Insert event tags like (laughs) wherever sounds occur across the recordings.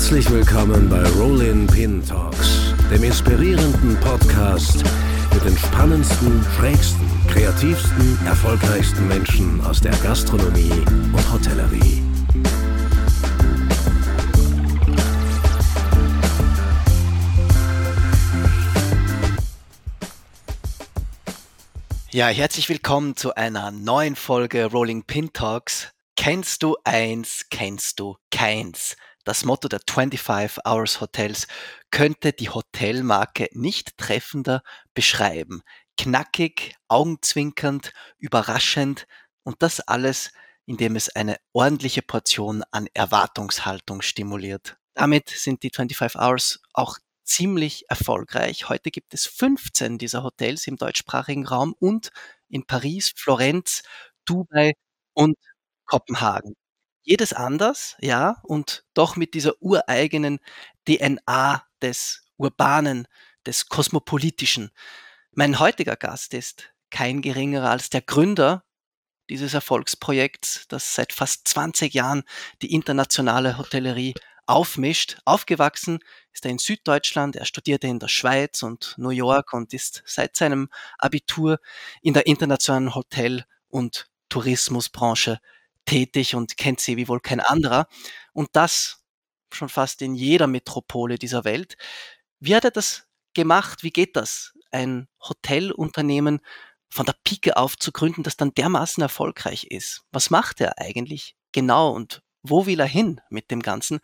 Herzlich willkommen bei Rollin Pin Talks, dem inspirierenden Podcast mit den spannendsten, schrägsten, kreativsten, erfolgreichsten Menschen aus der Gastronomie und Hotellerie. Ja, herzlich willkommen zu einer neuen Folge Rolling Pin Talks. Kennst du eins, kennst du keins? Das Motto der 25 Hours Hotels könnte die Hotelmarke nicht treffender beschreiben. Knackig, augenzwinkernd, überraschend und das alles, indem es eine ordentliche Portion an Erwartungshaltung stimuliert. Damit sind die 25 Hours auch ziemlich erfolgreich. Heute gibt es 15 dieser Hotels im deutschsprachigen Raum und in Paris, Florenz, Dubai und Kopenhagen. Jedes anders, ja, und doch mit dieser ureigenen DNA des Urbanen, des Kosmopolitischen. Mein heutiger Gast ist kein geringerer als der Gründer dieses Erfolgsprojekts, das seit fast 20 Jahren die internationale Hotellerie aufmischt. Aufgewachsen ist er in Süddeutschland, er studierte in der Schweiz und New York und ist seit seinem Abitur in der internationalen Hotel- und Tourismusbranche tätig und kennt sie wie wohl kein anderer. Und das schon fast in jeder Metropole dieser Welt. Wie hat er das gemacht? Wie geht das? Ein Hotelunternehmen von der Pike auf zu gründen, das dann dermaßen erfolgreich ist. Was macht er eigentlich genau und wo will er hin mit dem Ganzen?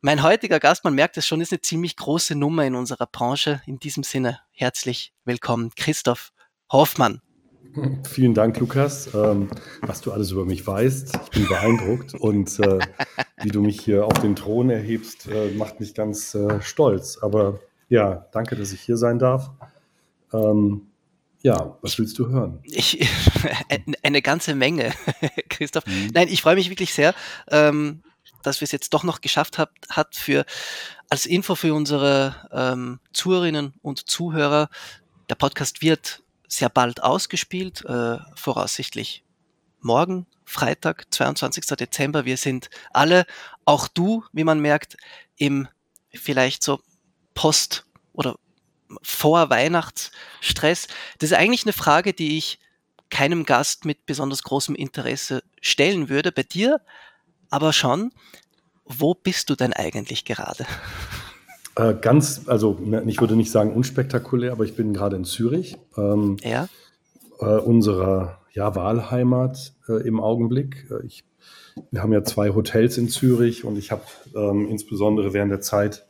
Mein heutiger Gast, man merkt es schon, ist eine ziemlich große Nummer in unserer Branche. In diesem Sinne herzlich willkommen, Christoph Hoffmann. (laughs) Vielen Dank, Lukas, ähm, was du alles über mich weißt. Ich bin beeindruckt und äh, wie du mich hier auf den Thron erhebst, äh, macht mich ganz äh, stolz. Aber ja, danke, dass ich hier sein darf. Ähm, ja, was willst du hören? Ich, (laughs) eine ganze Menge, (laughs) Christoph. Mhm. Nein, ich freue mich wirklich sehr, ähm, dass wir es jetzt doch noch geschafft hat, hat für als Info für unsere ähm, Zuhörerinnen und Zuhörer. Der Podcast wird sehr bald ausgespielt, äh, voraussichtlich morgen, Freitag, 22. Dezember. Wir sind alle, auch du, wie man merkt, im vielleicht so Post- oder vor Weihnachtsstress? Das ist eigentlich eine Frage, die ich keinem Gast mit besonders großem Interesse stellen würde. Bei dir aber schon. Wo bist du denn eigentlich gerade? (laughs) Äh, ganz, also ne, ich würde nicht sagen unspektakulär, aber ich bin gerade in Zürich. Ähm, ja. Äh, unserer ja, Wahlheimat äh, im Augenblick. Äh, ich, wir haben ja zwei Hotels in Zürich und ich habe ähm, insbesondere während der Zeit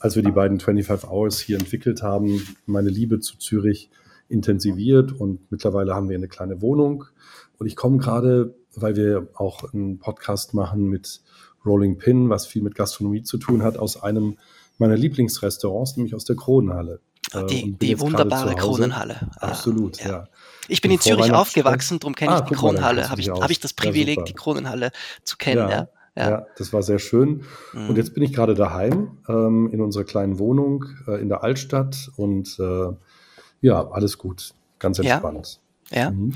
als wir die beiden 25 Hours hier entwickelt haben, meine Liebe zu Zürich intensiviert und mittlerweile haben wir eine kleine Wohnung. Und ich komme gerade, weil wir auch einen Podcast machen mit Rolling Pin, was viel mit Gastronomie zu tun hat, aus einem meiner Lieblingsrestaurants, nämlich aus der Kronenhalle. Ah, die, die wunderbare Kronenhalle. Ah, Absolut, ja. ja. Ich bin in Zürich aufgewachsen, darum kenne ah, ich die Kronenhalle. Habe ich, hab ich das Privileg, ja, die Kronenhalle zu kennen. Ja. Ja. ja. das war sehr schön. Mhm. Und jetzt bin ich gerade daheim ähm, in unserer kleinen Wohnung äh, in der Altstadt und äh, ja, alles gut, ganz entspannt. Ja. ja. Mhm.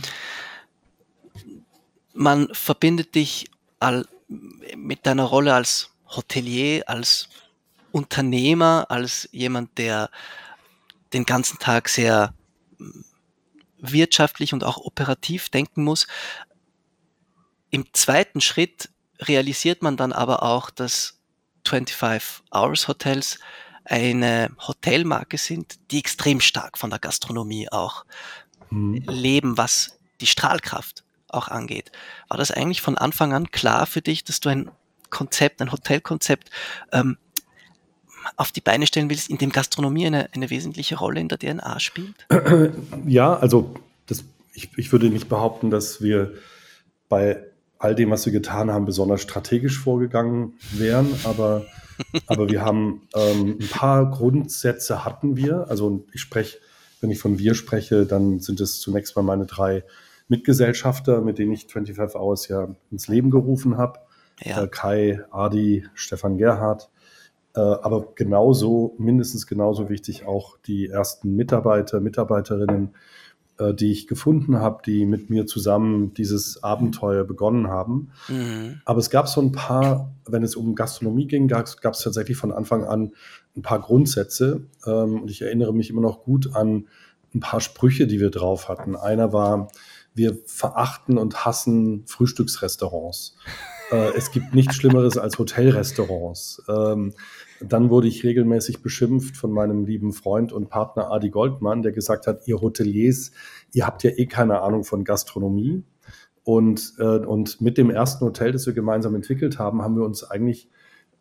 Man verbindet dich all, mit deiner Rolle als Hotelier, als Unternehmer, als jemand, der den ganzen Tag sehr hm, wirtschaftlich und auch operativ denken muss. Im zweiten Schritt realisiert man dann aber auch, dass 25 Hours Hotels eine Hotelmarke sind, die extrem stark von der Gastronomie auch mhm. leben, was die Strahlkraft auch angeht. War das eigentlich von Anfang an klar für dich, dass du ein Konzept, ein Hotelkonzept ähm, auf die Beine stellen willst, in dem Gastronomie eine, eine wesentliche Rolle in der DNA spielt? (clears throat) Ja, also das, ich, ich würde nicht behaupten, dass wir bei all dem, was wir getan haben, besonders strategisch vorgegangen wären. Aber, (laughs) aber wir haben ähm, ein paar Grundsätze hatten wir. Also ich spreche, wenn ich von wir spreche, dann sind es zunächst mal meine drei Mitgesellschafter, mit denen ich 25 Hours ja ins Leben gerufen habe. Ja. Äh, Kai, Adi, Stefan Gerhardt. Äh, aber genauso, mindestens genauso wichtig auch die ersten Mitarbeiter, Mitarbeiterinnen, äh, die ich gefunden habe, die mit mir zusammen dieses Abenteuer begonnen haben. Mhm. Aber es gab so ein paar, wenn es um Gastronomie ging, gab es tatsächlich von Anfang an ein paar Grundsätze. Ähm, und ich erinnere mich immer noch gut an ein paar Sprüche, die wir drauf hatten. Einer war, wir verachten und hassen Frühstücksrestaurants. Äh, es gibt nichts Schlimmeres als Hotelrestaurants. Ähm, dann wurde ich regelmäßig beschimpft von meinem lieben Freund und Partner Adi Goldmann, der gesagt hat, ihr Hoteliers, ihr habt ja eh keine Ahnung von Gastronomie. Und, äh, und mit dem ersten Hotel, das wir gemeinsam entwickelt haben, haben wir uns eigentlich,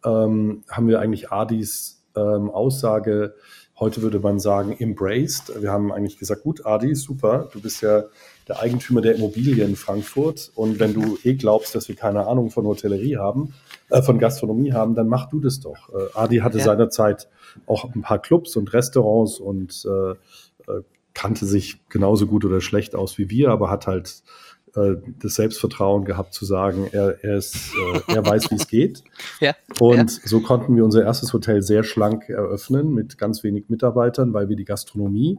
ähm, haben wir eigentlich Adis ähm, Aussage heute würde man sagen, embraced. Wir haben eigentlich gesagt, gut, Adi, super, du bist ja der Eigentümer der Immobilie in Frankfurt und wenn du eh glaubst, dass wir keine Ahnung von Hotellerie haben, äh, von Gastronomie haben, dann mach du das doch. Äh, Adi hatte ja. seinerzeit auch ein paar Clubs und Restaurants und äh, äh kannte sich genauso gut oder schlecht aus wie wir, aber hat halt äh, das Selbstvertrauen gehabt zu sagen, er, er, ist, äh, er weiß, wie es geht. (laughs) Ja, und ja. so konnten wir unser erstes Hotel sehr schlank eröffnen mit ganz wenig Mitarbeitern, weil wir die Gastronomie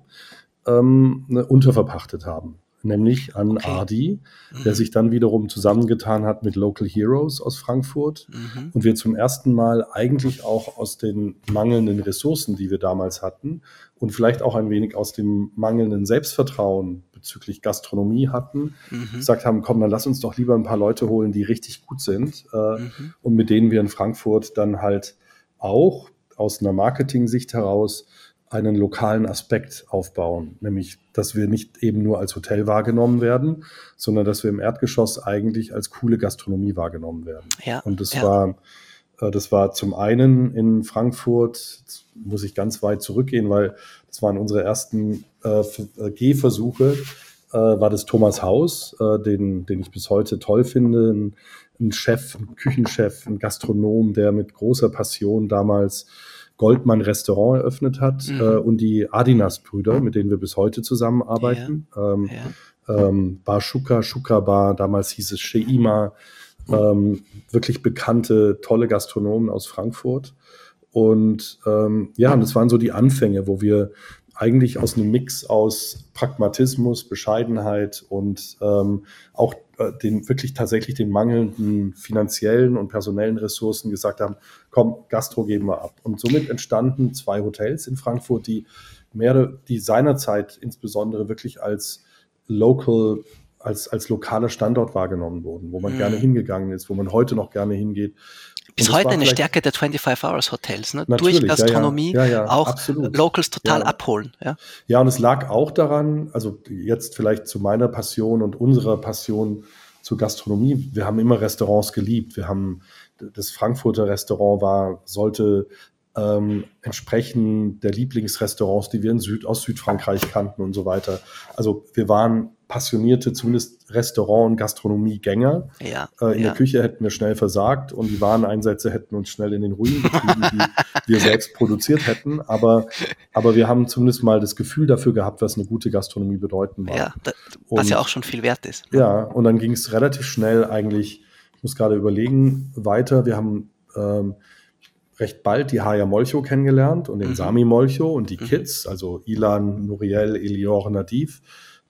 ähm, ne, unterverpachtet haben nämlich an okay. Adi, der mhm. sich dann wiederum zusammengetan hat mit Local Heroes aus Frankfurt mhm. und wir zum ersten Mal eigentlich auch aus den mangelnden Ressourcen, die wir damals hatten und vielleicht auch ein wenig aus dem mangelnden Selbstvertrauen bezüglich Gastronomie hatten, mhm. gesagt haben, komm, dann lass uns doch lieber ein paar Leute holen, die richtig gut sind äh, mhm. und mit denen wir in Frankfurt dann halt auch aus einer Marketing-Sicht heraus einen lokalen Aspekt aufbauen, nämlich dass wir nicht eben nur als Hotel wahrgenommen werden, sondern dass wir im Erdgeschoss eigentlich als coole Gastronomie wahrgenommen werden. Ja, und das ja. war äh, das war zum einen in Frankfurt, muss ich ganz weit zurückgehen, weil das waren unsere ersten äh, äh, Gehversuche, äh, war das Thomas Haus, äh, den, den ich bis heute toll finde. Ein, ein Chef, ein Küchenchef, ein Gastronom, der mit großer Passion damals Goldmann Restaurant eröffnet hat mhm. äh, und die Adinas-Brüder, mit denen wir bis heute zusammenarbeiten. Ja. Ähm, ja. Ähm, Bar Shuka, Shuka Bar, damals hieß es Sheima, ähm, wirklich bekannte, tolle Gastronomen aus Frankfurt. Und ähm, ja, und das waren so die Anfänge, wo wir eigentlich aus einem Mix aus Pragmatismus, Bescheidenheit und ähm, auch äh, den wirklich tatsächlich den mangelnden finanziellen und personellen Ressourcen gesagt haben, komm, Gastro geben wir ab. Und somit entstanden zwei Hotels in Frankfurt, die mehr, die seinerzeit insbesondere wirklich als local als, als lokaler Standort wahrgenommen wurden, wo man mhm. gerne hingegangen ist, wo man heute noch gerne hingeht. Bis heute eine Stärke der 25 Hours Hotels, ne? durch Gastronomie ja, ja. Ja, auch absolut. Locals total abholen. Ja. ja, und es lag auch daran, also jetzt vielleicht zu meiner Passion und unserer Passion zur Gastronomie. Wir haben immer Restaurants geliebt. Wir haben das Frankfurter Restaurant war, sollte ähm, entsprechen der Lieblingsrestaurants, die wir in Süd, aus Südfrankreich kannten und so weiter. Also wir waren passionierte, zumindest Restaurant- und Gastronomiegänger. Ja, äh, in ja. der Küche hätten wir schnell versagt und die Wareneinsätze hätten uns schnell in den Ruin getrieben, die (laughs) wir selbst produziert hätten. Aber, aber wir haben zumindest mal das Gefühl dafür gehabt, was eine gute Gastronomie bedeuten mag. Ja, das, was und, ja auch schon viel wert ist. Ja, und dann ging es relativ schnell eigentlich, ich muss gerade überlegen, weiter. Wir haben ähm, recht bald die Haya Molcho kennengelernt und den mhm. Sami Molcho und die mhm. Kids, also Ilan, Nuriel, Elior, Nadif.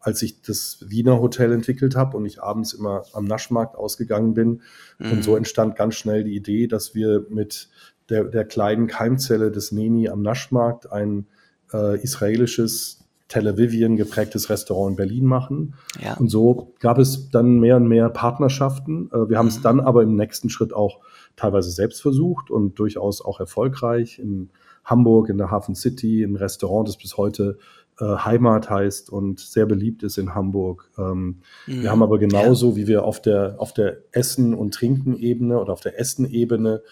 Als ich das Wiener Hotel entwickelt habe und ich abends immer am Naschmarkt ausgegangen bin. Mhm. Und so mhm. entstand ganz schnell die Idee, dass wir mit der, der kleinen Keimzelle des Neni am Naschmarkt ein äh, israelisches Tel Avivien geprägtes Restaurant in Berlin machen. Ja. Und so gab es dann mehr und mehr Partnerschaften. Äh, wir haben es mhm. dann aber im nächsten Schritt auch teilweise selbst versucht und durchaus auch erfolgreich in Hamburg, in der Hafen City, ein Restaurant, das bis heute äh, Heimat heißt und sehr beliebt ist in Hamburg. Ähm, mhm. Wir haben aber genauso, ja. wie wir auf der, auf der Essen- und Trinken-Ebene oder auf der Essen-Ebene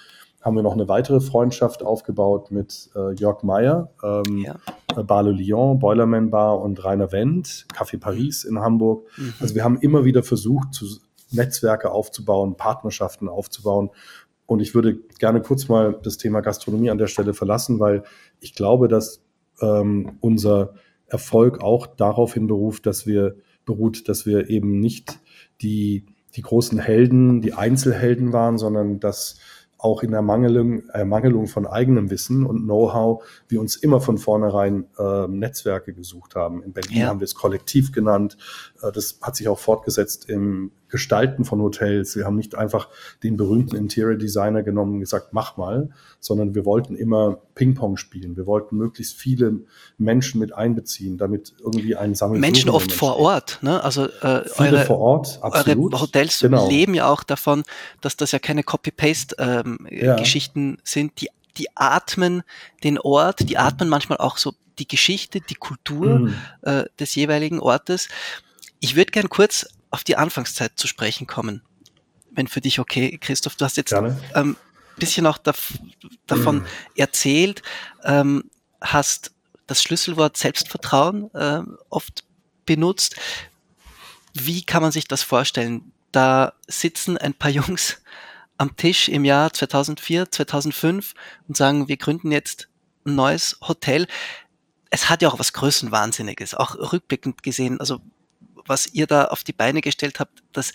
haben wir noch eine weitere Freundschaft aufgebaut mit äh, Jörg Meyer, ähm, ja. Äh, Bar Le Lion, Boilerman Bar und Rainer Wendt, Café Paris in Hamburg. Mhm. Also wir haben immer wieder versucht, zu, Netzwerke aufzubauen, Partnerschaften aufzubauen und ich würde gerne kurz mal das Thema Gastronomie an der Stelle verlassen, weil ich glaube, dass ähm, unser Erfolg auch daraufhin beruft, dass wir beruht, dass wir eben nicht die, die großen Helden, die Einzelhelden waren, sondern dass auch in Ermangelung, Ermangelung von eigenem Wissen und Know-how wir uns immer von vornherein äh, Netzwerke gesucht haben. In Berlin ja. haben wir es Kollektiv genannt. Äh, das hat sich auch fortgesetzt im Gestalten von Hotels. Wir haben nicht einfach den berühmten Interior Designer genommen und gesagt, mach mal, sondern wir wollten immer Ping-Pong spielen. Wir wollten möglichst viele Menschen mit einbeziehen, damit irgendwie ein Sammel Menschen oft vor Ort, ne? Also äh, viele eure, vor Ort, absolut. Eure Hotels genau. leben ja auch davon, dass das ja keine Copy-Paste-Geschichten ähm, ja. sind, die die atmen den Ort, die atmen manchmal auch so die Geschichte, die Kultur mhm. äh, des jeweiligen Ortes. Ich würde gern kurz auf die Anfangszeit zu sprechen kommen. Wenn für dich okay, Christoph, du hast jetzt ein ähm, bisschen auch dav davon mhm. erzählt, ähm, hast das Schlüsselwort Selbstvertrauen äh, oft benutzt. Wie kann man sich das vorstellen? Da sitzen ein paar (laughs) Jungs am Tisch im Jahr 2004, 2005 und sagen, wir gründen jetzt ein neues Hotel. Es hat ja auch was Größenwahnsinniges, auch rückblickend gesehen. Also was ihr da auf die Beine gestellt habt, das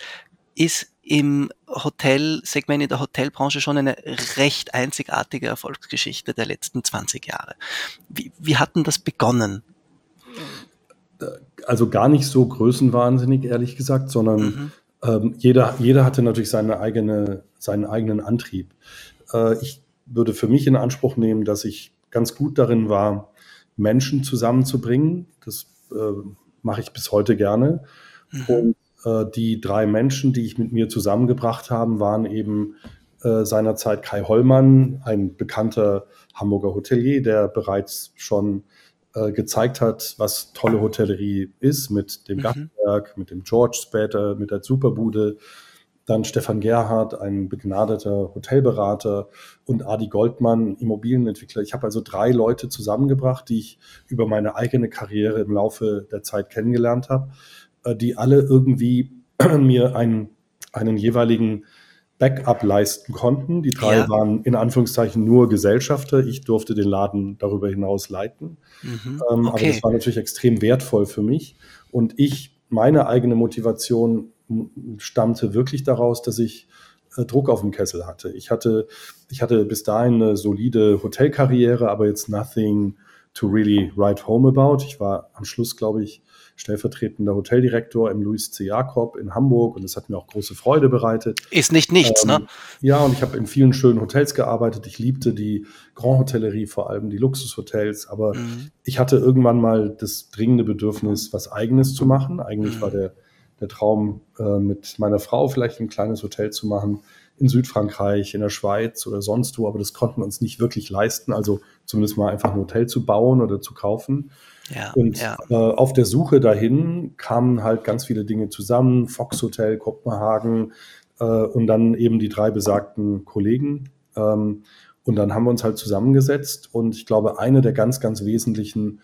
ist im Hotelsegment, in der Hotelbranche schon eine recht einzigartige Erfolgsgeschichte der letzten 20 Jahre. Wie, wie hat denn das begonnen? Also gar nicht so größenwahnsinnig, ehrlich gesagt, sondern mhm. ähm, jeder, jeder hatte natürlich seine eigene, seinen eigenen Antrieb. Äh, ich würde für mich in Anspruch nehmen, dass ich ganz gut darin war, Menschen zusammenzubringen. Das äh, mache ich bis heute gerne. Mhm. Und äh, die drei Menschen, die ich mit mir zusammengebracht habe, waren eben äh, seinerzeit Kai Hollmann, ein bekannter Hamburger Hotelier, der bereits schon äh, gezeigt hat, was tolle Hotellerie ist, mit dem mhm. Gartenberg, mit dem George später, mit der Superbude, dann Stefan Gerhardt, ein begnadeter Hotelberater und Adi Goldmann, Immobilienentwickler. Ich habe also drei Leute zusammengebracht, die ich über meine eigene Karriere im Laufe der Zeit kennengelernt habe, äh, die alle irgendwie (clears throat) mir einen, einen jeweiligen Backup leisten konnten. Die drei ja. waren in Anführungszeichen nur Gesellschafter. Ich durfte den Laden darüber hinaus leiten. Mhm. Ähm, okay. Aber das war natürlich extrem wertvoll für mich. Und ich, meine eigene Motivation stammte wirklich daraus, dass ich äh, Druck auf dem Kessel hatte. Ich hatte, ich hatte bis dahin eine solide Hotelkarriere, aber jetzt nothing to really write home about. Ich war am Schluss, glaube ich, stellvertretender Hoteldirektor im Louis C. Jakob in Hamburg und das hat mir auch große Freude bereitet. Ist nicht nichts, ähm, ne? Ja, und ich habe in vielen schönen Hotels gearbeitet. Ich liebte die Grand Hotellerie, vor allem die Luxushotels, aber mhm. ich hatte irgendwann mal das dringende Bedürfnis, was Eigenes zu machen. Eigentlich mhm. war der der Traum, äh, mit meiner Frau vielleicht ein kleines Hotel zu machen in Südfrankreich, in der Schweiz oder sonst wo, aber das konnten wir uns nicht wirklich leisten, also zumindest mal einfach ein Hotel zu bauen oder zu kaufen. Ja, und ja. Äh, auf der Suche dahin kamen halt ganz viele Dinge zusammen, Fox Hotel, Kopenhagen äh, und dann eben die drei besagten Kollegen. Ähm, und dann haben wir uns halt zusammengesetzt und ich glaube, eine der ganz, ganz wesentlichen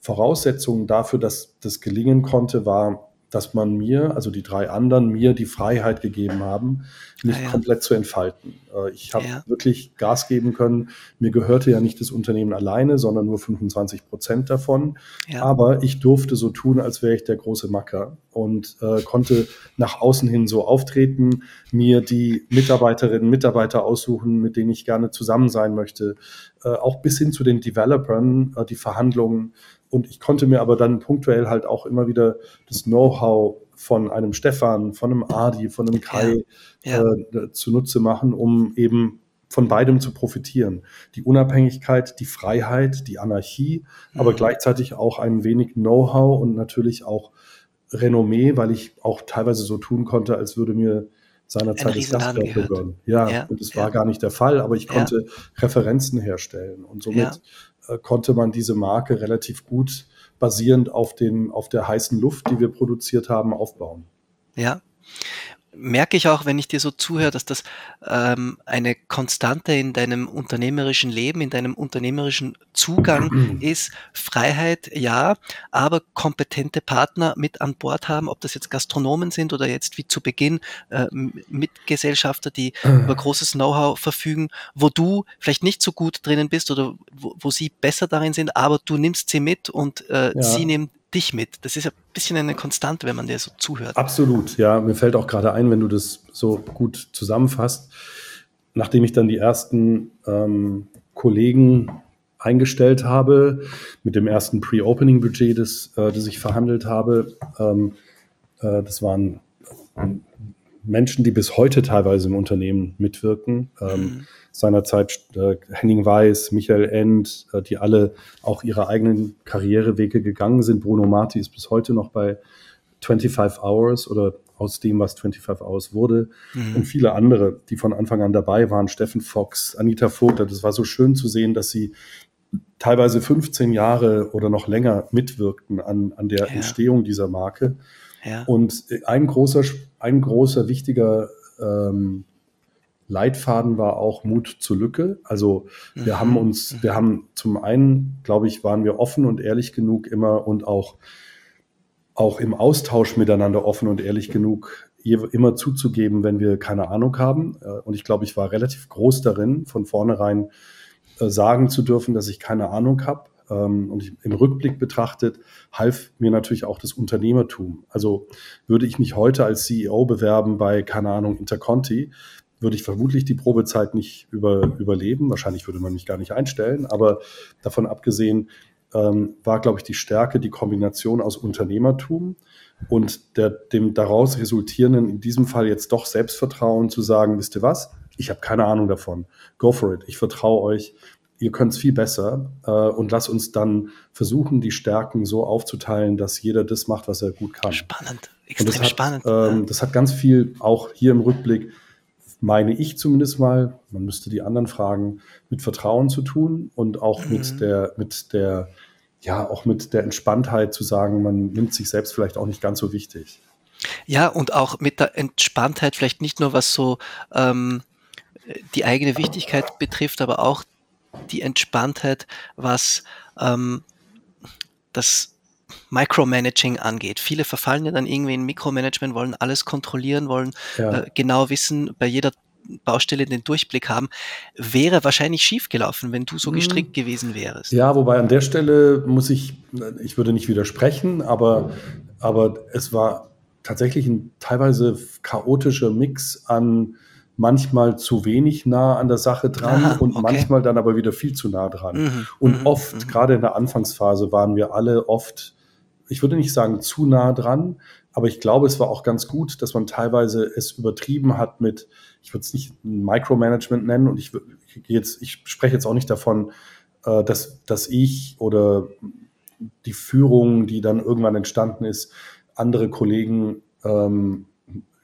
Voraussetzungen dafür, dass das gelingen konnte, war dass man mir, also die drei anderen, mir die Freiheit gegeben haben, mich ah, ja. komplett zu entfalten. Äh, ich habe ja. wirklich Gas geben können. Mir gehörte ja nicht das Unternehmen alleine, sondern nur 25 Prozent davon. Ja. Aber ich durfte so tun, als wäre ich der große Macker und äh, konnte nach außen hin so auftreten, mir die Mitarbeiterinnen und Mitarbeiter aussuchen, mit denen ich gerne zusammen sein möchte, äh, auch bis hin zu den Developern, äh, die Verhandlungen und ich konnte mir aber dann punktuell halt auch immer wieder das Know-how von einem Stefan, von einem Adi, von einem Kai ja, ja. Äh, zunutze machen, um eben von beidem zu profitieren. Die Unabhängigkeit, die Freiheit, die Anarchie, mhm. aber gleichzeitig auch ein wenig Know-how und natürlich auch Renommee, weil ich auch teilweise so tun konnte, als würde mir seinerzeit das Gastwerk gehören. Ja, ja, und es war gar nicht der Fall, aber ich konnte Referenzen herstellen. Und somit äh, konnte man diese Marke relativ gut basierend auf, den, auf der heißen Luft, die wir produziert haben, aufbauen. Ja merke ich auch, wenn ich dir so zuhöre, dass das ähm, eine Konstante in deinem unternehmerischen Leben, in deinem unternehmerischen Zugang (clears throat) ist. Freiheit, ja, aber kompetente Partner mit an Bord haben, ob das jetzt Gastronomen sind oder jetzt wie zu Beginn äh, Mitgesellschafter, die über großes Know-how verfügen, wo du vielleicht nicht so gut drinnen bist oder wo, wo sie besser darin sind, aber du nimmst sie mit und äh, ja. sie nehmen dich mit. Das ist ein bisschen eine Konstante, wenn man dir so zuhört. Absolut, ja. Mir fällt auch gerade ein, wenn du das so gut zusammenfasst. nachdem ich dann die ersten ähm, Kollegen eingestellt habe, mit dem ersten Pre-Opening-Budget, das, äh, das ich verhandelt habe, ähm, äh, das waren Menschen, die bis heute teilweise im Unternehmen mitwirken. Ähm, mhm. Seinerzeit äh, Henning Weiß, Michael End, äh, die alle auch ihre eigenen Karrierewege gegangen sind. Bruno Marti ist bis heute noch bei 25 Hours oder aus dem, was 25 Hours wurde. Mhm. Und viele andere, die von Anfang an dabei waren. Steffen Fox, Anita Vogt. Das war so schön zu sehen, dass sie teilweise 15 Jahre oder noch länger mitwirkten an, an der ja. Entstehung dieser Marke. Ja. Und ein großer, ein großer wichtiger ähm, Leitfaden war auch Mut zur Lücke. Also wir mhm. haben uns, wir haben zum einen, glaube ich, waren wir offen und ehrlich genug immer und auch, auch im Austausch miteinander offen und ehrlich genug, immer zuzugeben, wenn wir keine Ahnung haben. Äh, und ich glaube, ich war relativ groß darin, von vornherein äh, sagen zu dürfen, dass ich keine Ahnung habe. Ähm, und im Rückblick betrachtet half mir natürlich auch das Unternehmertum. Also würde ich mich heute als CEO bewerben bei, keine Ahnung, Interconti, würde ich vermutlich die Probezeit nicht über, überleben. Wahrscheinlich würde man mich gar nicht einstellen. Aber davon abgesehen ähm, war, glaube ich, die Stärke die Kombination aus Unternehmertum und der, dem daraus resultierenden, in diesem Fall jetzt doch Selbstvertrauen zu sagen, wisst ihr was? Ich habe keine Ahnung davon. Go for it. Ich vertraue euch ihr könnt es viel besser äh, und lass uns dann versuchen, die Stärken so aufzuteilen, dass jeder das macht, was er gut kann. Spannend, extrem das spannend. ähm, das hat ganz viel, auch hier im Rückblick, meine ich zumindest mal, man müsste die anderen fragen, mit Vertrauen zu tun und auch mhm. mit der, mit der, ja, auch mit der Entspanntheit zu sagen, man nimmt sich selbst vielleicht auch nicht ganz so wichtig. Ja, und auch mit der Entspanntheit vielleicht nicht nur was so ähm, die eigene Wichtigkeit betrifft, aber auch die Entspanntheit, was ähm, das Micromanaging angeht. Viele verfallen ja dann irgendwie in Mikromanagement, wollen alles kontrollieren, wollen ja. äh, genau wissen, bei jeder Baustelle den Durchblick haben, wäre wahrscheinlich schiefgelaufen, wenn du so mhm. gestrickt gewesen wärst. Ja, wobei an der Stelle muss ich, ich würde nicht widersprechen, aber, aber es war tatsächlich ein teilweise chaotischer Mix an manchmal zu wenig nah an der Sache dran Aha, und okay. manchmal dann aber wieder viel zu nah dran. Mhm, und mhm, oft, mhm. gerade in der Anfangsphase, waren wir alle oft, ich würde nicht sagen zu nah dran, aber ich glaube, es war auch ganz gut, dass man teilweise es übertrieben hat mit, ich würde es nicht Micromanagement nennen und ich, jetzt, ich spreche jetzt auch nicht davon, äh, dass, dass ich oder die Führung, die dann irgendwann entstanden ist, andere Kollegen ähm,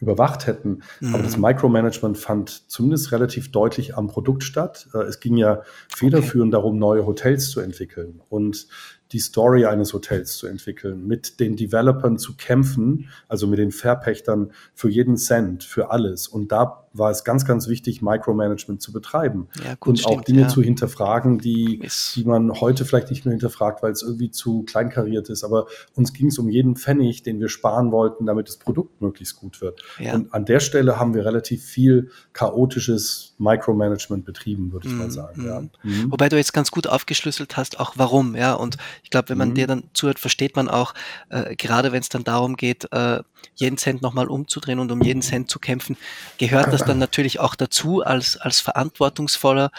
überwacht hätten. Mhm. Aber das mhm. Micromanagement fand zumindest relativ deutlich am Produkt statt. Äh, es ging ja federführend okay. darum, neue Hotels zu entwickeln und die Story eines Hotels zu entwickeln, mit den Developern zu kämpfen, also mit den Verpächtern für jeden Cent, für alles. Und da war es ganz, ganz wichtig, Micromanagement zu betreiben ja, gut, und stimmt, auch Dinge ja. zu hinterfragen, die, die man heute vielleicht nicht mehr hinterfragt, weil es irgendwie zu kleinkariert ist. Aber uns ging es um jeden Pfennig, den wir sparen wollten, damit das Produkt möglichst gut wird. Ja. Und an der Stelle haben wir relativ viel chaotisches Micromanagement betrieben, würde ich mhm. mal sagen. Mhm. mhm. Wobei du jetzt ganz gut aufgeschlüsselt hast, auch warum. Ja, und ich glaube, wenn man mhm. dir dann zuhört, versteht man auch, äh, gerade wenn es dann darum geht, äh, jeden Cent nochmal umzudrehen und um jeden Cent zu kämpfen, gehört das dann (clears throat) natürlich auch dazu als, als verantwortungsvoller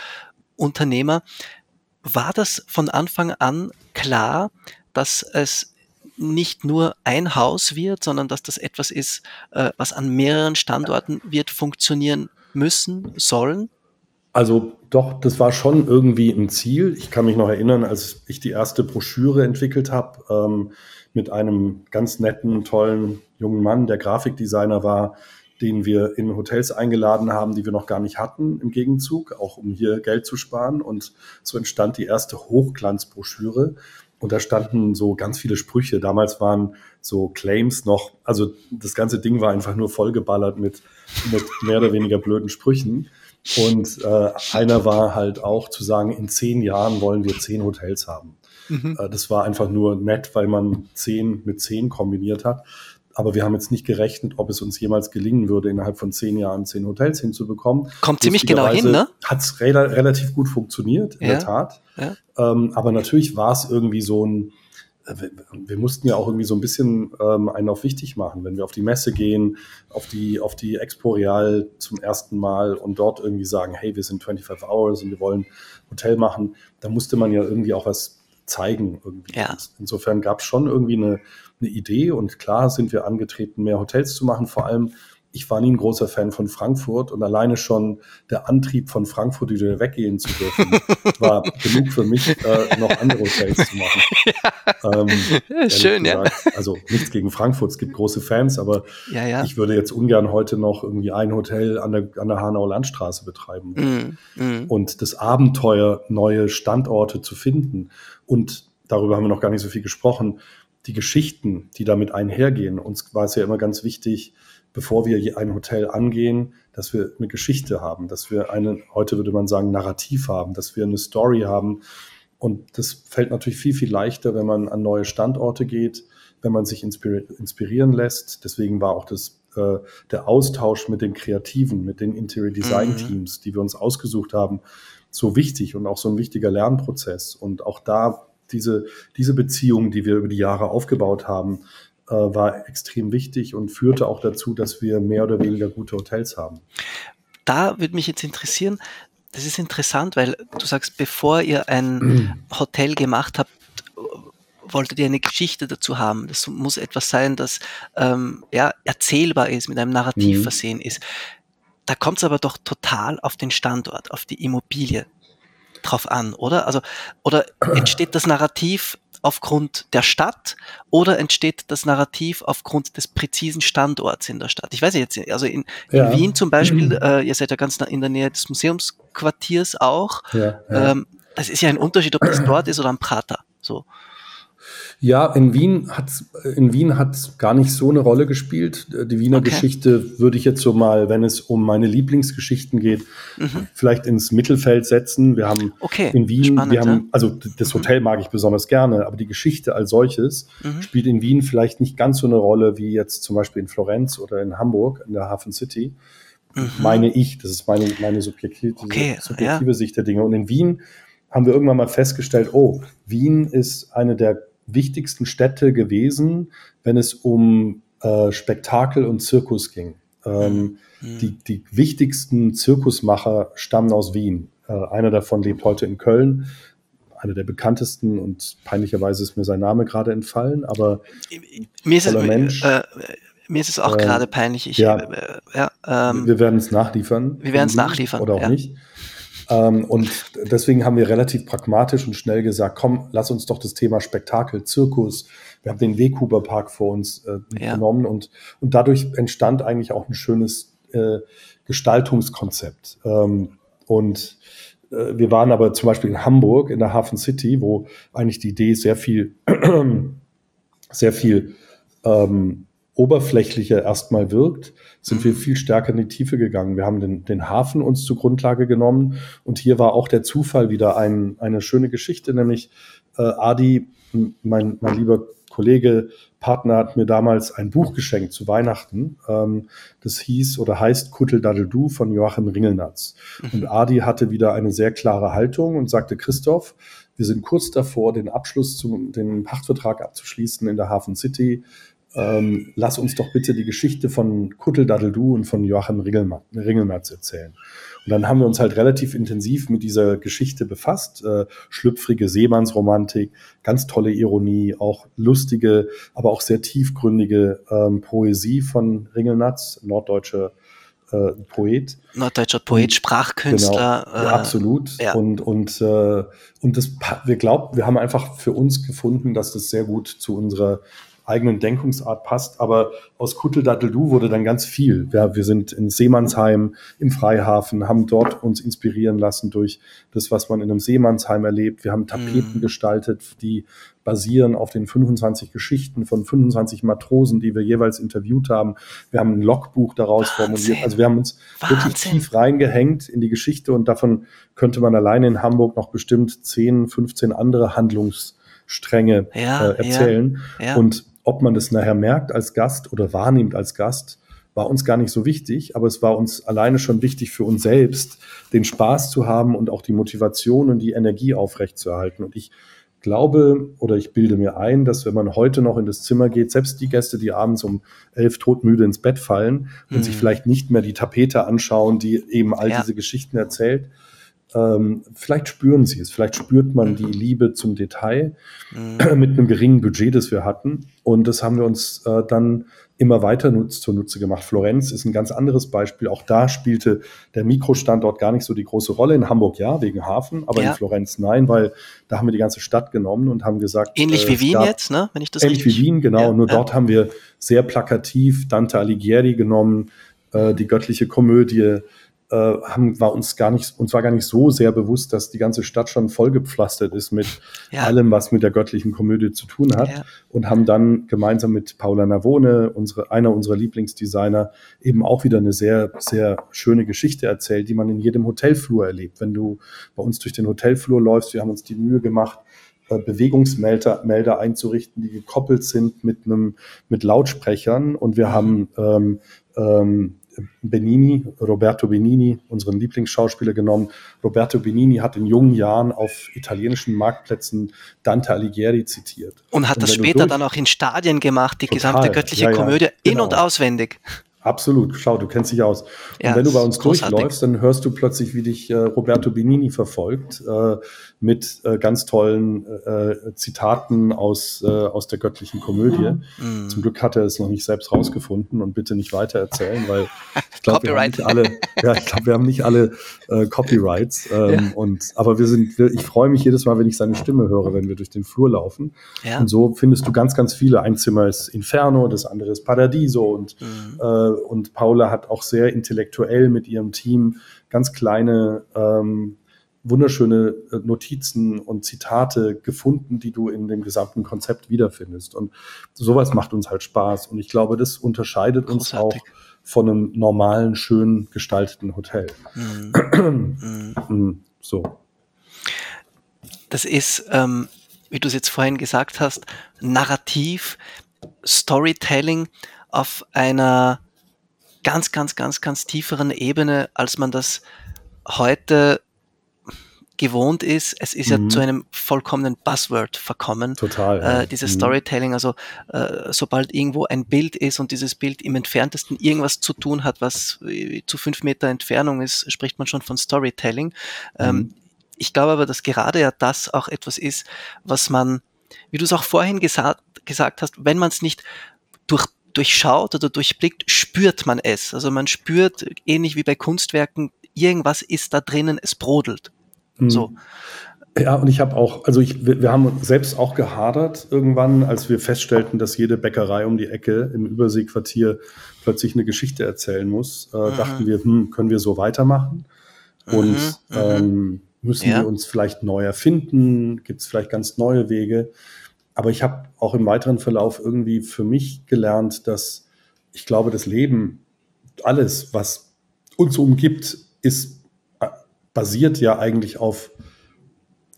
Unternehmer. War das von Anfang an klar, dass es nicht nur ein Haus wird, sondern dass das etwas ist, äh, was an mehreren Standorten wird funktionieren müssen, sollen? Also doch, das war schon irgendwie ein Ziel. Ich kann mich noch erinnern, als ich die erste Broschüre entwickelt habe ähm, mit einem ganz netten, tollen jungen Mann, der Grafikdesigner war, den wir in Hotels eingeladen haben, die wir noch gar nicht hatten im Gegenzug, auch um hier Geld zu sparen. Und so entstand die erste Hochglanzbroschüre. Und da standen so ganz viele Sprüche. Damals waren so Claims noch, also das ganze Ding war einfach nur vollgeballert mit, mit mehr oder weniger blöden Sprüchen. Und äh, einer war halt auch zu sagen, in zehn Jahren wollen wir zehn Hotels haben. Mhm. Äh, das war einfach nur nett, weil man zehn mit zehn kombiniert hat. Aber wir haben jetzt nicht gerechnet, ob es uns jemals gelingen würde, innerhalb von zehn Jahren zehn Hotels hinzubekommen. Kommt ziemlich genau hin, ne? Hat es re relativ gut funktioniert, in ja, der Tat. Ja. Ähm, aber natürlich war es irgendwie so ein, wir mussten ja auch irgendwie so ein bisschen ähm, einen auf wichtig machen. Wenn wir auf die Messe gehen, auf die, auf die Expo Real zum ersten Mal und dort irgendwie sagen, hey, wir sind 25 Hours und wir wollen Hotel machen, da musste man ja irgendwie auch was zeigen. Irgendwie. Ja. Insofern gab es schon irgendwie eine, eine Idee und klar sind wir angetreten, mehr Hotels zu machen, vor allem ich war nie ein großer Fan von Frankfurt und alleine schon der Antrieb von Frankfurt wieder weggehen zu dürfen, (laughs) war genug für mich, äh, noch andere Hotels zu machen. (laughs) Ja. Ähm, schön, gesagt. ja. Also nichts gegen Frankfurt, es gibt große Fans, aber ja, ja. ich würde jetzt ungern heute noch irgendwie ein Hotel an der, an der Hanau-Landstraße betreiben. Mm, mm. Und das Abenteuer, neue Standorte zu finden und darüber haben wir noch gar nicht so viel gesprochen, die Geschichten, die damit einhergehen. Uns war es ja immer ganz wichtig, bevor wir ein Hotel angehen, dass wir eine Geschichte haben, dass wir eine, heute würde man sagen, Narrativ haben, dass wir eine Story haben. Und das fällt natürlich viel, viel leichter, wenn man an neue Standorte geht, wenn man sich inspirieren lässt. Deswegen war auch das, äh, der Austausch mit den Kreativen, mit den Interior Design mhm. Teams, mhm. die wir uns ausgesucht haben, so wichtig und auch so ein wichtiger Lernprozess. Und auch da diese, diese Beziehung, die wir über die Jahre aufgebaut haben, war extrem wichtig und führte auch dazu, dass wir mehr oder weniger gute Hotels haben. Da würde mich jetzt interessieren, das ist interessant, weil du sagst, bevor ihr ein (clears throat) Hotel gemacht habt, wolltet ihr eine Geschichte dazu haben. Das muss etwas sein, das ähm, ja, erzählbar ist, mit einem Narrativ mhm. versehen ist. Da kommt es aber doch total auf den Standort, auf die Immobilie drauf an, oder? Also, oder (clears throat) entsteht das Narrativ aufgrund der Stadt oder entsteht das Narrativ aufgrund des präzisen Standorts in der Stadt? Ich weiß jetzt, also in, in ja. Wien zum Beispiel, mhm. (clears throat) äh, ihr seid ja ganz in der Nähe des Museumsquartiers auch. Ja, ja. Ähm, das ist ja ein Unterschied, ob das dort ist oder am Prater. So. Ja, in Wien hat in Wien hat gar nicht so eine Rolle gespielt. Die Wiener okay. Geschichte würde ich jetzt so mal, wenn es um meine Lieblingsgeschichten geht, mhm. vielleicht ins Mittelfeld setzen. Wir haben okay. in Wien, Spannend, wir haben, also das mhm. Hotel mag ich besonders gerne, aber die Geschichte als solches mhm. spielt in Wien vielleicht nicht ganz so eine Rolle wie jetzt zum Beispiel in Florenz oder in Hamburg, in der Hafen City. Mhm. Meine ich, das ist meine, meine subjektive, okay, subjektive ja. Sicht der Dinge. Und in Wien haben wir irgendwann mal festgestellt, oh, Wien ist eine der wichtigsten Städte gewesen, wenn es um äh, Spektakel und Zirkus ging. Ähm, mhm. die, die wichtigsten Zirkusmacher stammen aus Wien. Äh, einer davon lebt heute in Köln, einer der bekanntesten und peinlicherweise ist mir sein Name gerade entfallen, aber mir ist, es, Mensch, äh, mir ist es auch äh, gerade peinlich. Ich, ja, äh, ja ähm, wir werden es nachliefern. Wir werden es nachliefern. Oder auch ja. nicht. Ähm, und deswegen haben wir relativ pragmatisch und schnell gesagt, komm, lass uns doch das Thema Spektakel, Zirkus, wir haben den Weghuber Park vor uns äh, ja. genommen und, und dadurch entstand eigentlich auch ein schönes äh, Gestaltungskonzept. Ähm, und äh, wir waren aber zum Beispiel in Hamburg, in der Hafen City, wo eigentlich die Idee sehr viel, (clears throat) sehr viel ähm, oberflächlicher erstmal wirkt, sind wir viel stärker in die Tiefe gegangen. Wir haben den, den Hafen uns zur Grundlage genommen und hier war auch der Zufall wieder ein, eine schöne Geschichte, nämlich äh, Adi, mein, mein lieber Kollege, Partner hat mir damals ein Buch geschenkt zu Weihnachten. Ähm, das hieß oder heißt Kuttel Du von Joachim Ringelnatz. Mhm. Und Adi hatte wieder eine sehr klare Haltung und sagte, Christoph, wir sind kurz davor, den Abschluss zum, den Pachtvertrag abzuschließen in der Hafen City ähm, lass uns doch bitte die Geschichte von Kutteldaddeldu und von Joachim Ringelmatz erzählen. Und dann haben wir uns halt relativ intensiv mit dieser Geschichte befasst. Äh, schlüpfrige Seemannsromantik, ganz tolle Ironie, auch lustige, aber auch sehr tiefgründige ähm, Poesie von Ringelnatz, norddeutscher äh, Poet. Norddeutscher Poet, Sprachkünstler. Genau, äh, absolut. Ja. Und, und, äh, und das, wir glauben, wir haben einfach für uns gefunden, dass das sehr gut zu unserer eigenen Denkungsart passt. Aber aus Kutteldatteldu wurde dann ganz viel. Ja, wir sind in Seemannsheim im Freihafen, haben dort uns inspirieren lassen durch das, was man in einem Seemannsheim erlebt. Wir haben Tapeten mhm. gestaltet, die basieren auf den 25 Geschichten von 25 Matrosen, die wir jeweils interviewt haben. Wir haben ein Logbuch daraus Wahnsinn. formuliert. Also wir haben uns Wahnsinn. wirklich tief reingehängt in die Geschichte und davon könnte man alleine in Hamburg noch bestimmt 10, 15 andere Handlungsstränge ja, äh, erzählen. Ja, ja. Und ob man das nachher merkt als Gast oder wahrnimmt als Gast, war uns gar nicht so wichtig, aber es war uns alleine schon wichtig für uns selbst, den Spaß zu haben und auch die Motivation und die Energie aufrechtzuerhalten. Und ich glaube oder ich bilde mir ein, dass wenn man heute noch in das Zimmer geht, selbst die Gäste, die abends um elf todmüde ins Bett fallen und mhm. sich vielleicht nicht mehr die Tapete anschauen, die eben all ja. diese Geschichten erzählt, ähm, vielleicht spüren sie es, vielleicht spürt man mhm. die Liebe zum Detail mhm. (clears throat) mit einem geringen Budget, das wir hatten. Und das haben wir uns äh, dann immer weiter nutz, zunutze gemacht. Florenz ist ein ganz anderes Beispiel. Auch da spielte der Mikrostandort gar nicht so die große Rolle. In Hamburg ja, wegen Hafen, aber ja. in Florenz nein, weil da haben wir die ganze Stadt genommen und haben gesagt. Ähnlich äh, wie Wien jetzt, ne? Wenn ich das Ähnlich wie Wien, genau. Ja, Nur ja. dort haben wir sehr plakativ Dante Alighieri genommen, äh, die göttliche Komödie, haben, war uns gar nicht, uns war gar nicht so sehr bewusst, dass die ganze Stadt schon vollgepflastert ist mit ja. allem, was mit der göttlichen Komödie zu tun hat. Ja. Und haben dann gemeinsam mit Paula Navone, unsere, einer unserer Lieblingsdesigner, eben auch wieder eine sehr, sehr schöne Geschichte erzählt, die man in jedem Hotelflur erlebt. Wenn du bei uns durch den Hotelflur läufst, wir haben uns die Mühe gemacht, äh, Bewegungsmelder Melder einzurichten, die gekoppelt sind mit einem mit Lautsprechern und wir haben ähm, ähm, Benini, Roberto Benini, unseren Lieblingsschauspieler genommen. Roberto Benini hat in jungen Jahren auf italienischen Marktplätzen Dante Alighieri zitiert. Und hat und das später dann auch in Stadien gemacht, die total, gesamte göttliche ja, ja, Komödie genau. in- und auswendig. Absolut, schau, du kennst dich aus. Ja, und wenn du bei uns durchläufst, dann hörst du plötzlich, wie dich äh, Roberto Benini verfolgt, äh, mit äh, ganz tollen äh, Zitaten aus, äh, aus der göttlichen Komödie. Mhm. Zum Glück hat er es noch nicht selbst rausgefunden und bitte nicht weiter erzählen, weil (laughs) ich glaube, wir haben nicht alle, ja, ich glaube, wir haben nicht alle äh, Copyrights. (laughs) Ähm, ja. und, aber wir sind, wir, ich freue mich jedes Mal, wenn ich seine Stimme höre, wenn wir durch den Flur laufen. Ja. Und so findest du ganz, ganz viele. Ein Zimmer ist Inferno, das andere ist Paradiso und mhm. Und Paula hat auch sehr intellektuell mit ihrem Team ganz kleine, ähm, wunderschöne äh, Notizen und Zitate gefunden, die du in dem gesamten Konzept wiederfindest. Und sowas macht uns halt Spaß. Und ich glaube, das unterscheidet Großartig. uns auch von einem normalen, schön gestalteten Hotel. Mhm. mhm. so. Das ist, ähm, wie du es jetzt vorhin gesagt hast, Narrativ, Storytelling auf einer ganz, ganz, ganz, ganz tieferen Ebene, als man das heute gewohnt ist. Es ist mhm. ja zu einem vollkommenen Buzzword verkommen. Total. Ja. Äh, dieses mhm. Storytelling, also äh, sobald irgendwo ein Bild ist und dieses Bild im entferntesten irgendwas zu tun hat, was äh, zu fünf Meter Entfernung ist, spricht man schon von Storytelling. Ähm, mhm. ich glaube aber, dass gerade ja das auch etwas ist, was man, wie du es auch vorhin gesagt, gesagt hast, wenn man es nicht durch durchschaut oder durchblickt, spürt man es. Also man spürt, ähnlich wie bei Kunstwerken, irgendwas ist da drinnen, es brodelt. Mhm. So. Ja, und ich habe auch, also ich, wir, wir, haben selbst auch gehadert irgendwann, als wir feststellten, dass jede Bäckerei um die Ecke im Überseequartier plötzlich eine Geschichte erzählen muss. Äh, mhm. Dachten wir, hm, können wir so weitermachen? Und mhm, mhm. ähm, müssen ja. wir uns vielleicht neu erfinden? Gibt es vielleicht ganz neue Wege? Aber ich habe auch im weiteren Verlauf irgendwie für mich gelernt, dass ich glaube, das Leben, alles, was uns umgibt, ist äh, basiert ja eigentlich auf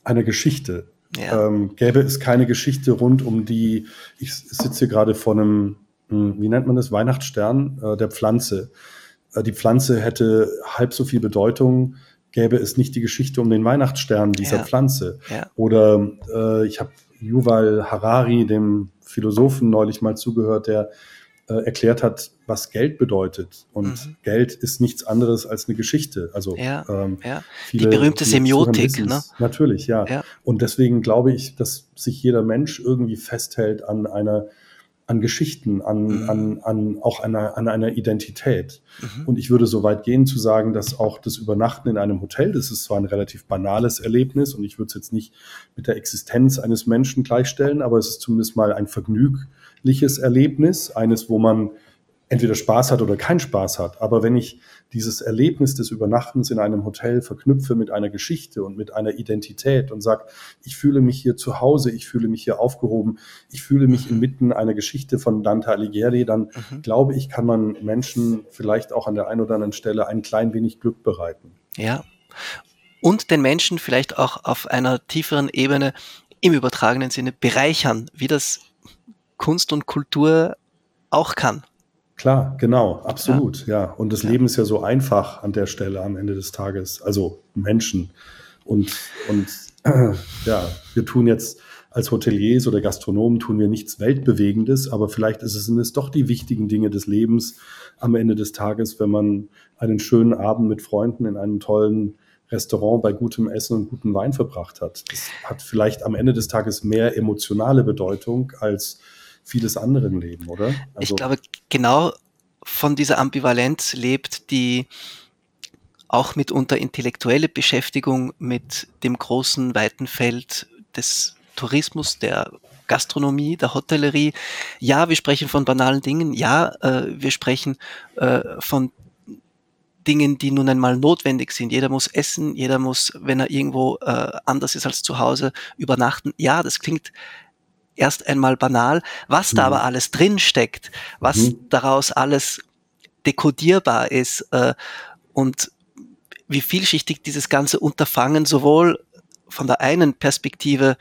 einer Geschichte. Ja. Ähm, gäbe es keine Geschichte rund um die, ich sitze hier gerade vor einem, hm, wie nennt man das, Weihnachtsstern äh, der Pflanze. Äh, die Pflanze hätte halb so viel Bedeutung, gäbe es nicht die Geschichte um den Weihnachtsstern dieser ja. Pflanze. Ja. Oder äh, ich habe Yuval Harari, dem Philosophen, neulich mal zugehört, der äh, erklärt hat, was Geld bedeutet. Und mhm. Geld ist nichts anderes als eine Geschichte. Also ja, ähm, ja. Viele, die berühmte Semiotik. Ne? Natürlich, ja. ja. Und deswegen glaube ich, dass sich jeder Mensch irgendwie festhält an einer an Geschichten, an, mhm. an, an auch einer, an einer Identität. Mhm. Und ich würde so weit gehen zu sagen, dass auch das Übernachten in einem Hotel, das ist zwar ein relativ banales Erlebnis und ich würde es jetzt nicht mit der Existenz eines Menschen gleichstellen, aber es ist zumindest mal ein vergnügliches Erlebnis, eines, wo man entweder Spaß hat oder keinen Spaß hat. Aber wenn ich dieses Erlebnis des Übernachtens in einem Hotel verknüpfe mit einer Geschichte und mit einer Identität und sage, ich fühle mich hier zu Hause, ich fühle mich hier aufgehoben, ich fühle mich inmitten einer Geschichte von Dante Alighieri, dann mhm. glaube ich, kann man Menschen vielleicht auch an der einen oder anderen Stelle ein klein wenig Glück bereiten. Ja. Und den Menschen vielleicht auch auf einer tieferen Ebene im übertragenen Sinne bereichern, wie das Kunst und Kultur auch kann. Klar, genau, absolut, ja. ja. Und das ja. Leben ist ja so einfach an der Stelle am Ende des Tages, also Menschen. Und, und äh, ja, wir tun jetzt als Hoteliers oder Gastronomen tun wir nichts Weltbewegendes, aber vielleicht ist es, sind es doch die wichtigen Dinge des Lebens am Ende des Tages, wenn man einen schönen Abend mit Freunden in einem tollen Restaurant bei gutem Essen und gutem Wein verbracht hat. Das hat vielleicht am Ende des Tages mehr emotionale Bedeutung als vieles andere im Leben, oder? Also ich glaube, genau von dieser Ambivalenz lebt die auch mitunter intellektuelle Beschäftigung mit dem großen, weiten Feld des Tourismus, der Gastronomie, der Hotellerie. Ja, wir sprechen von banalen Dingen. Ja, äh, wir sprechen äh, von Dingen, die nun einmal notwendig sind. Jeder muss essen, jeder muss, wenn er irgendwo äh, anders ist als zu Hause, übernachten. Ja, das klingt erst einmal banal. Was mhm. da aber alles drin steckt, was mhm. daraus alles dekodierbar ist äh, und wie vielschichtig dieses ganze Unterfangen sowohl von der einen Perspektive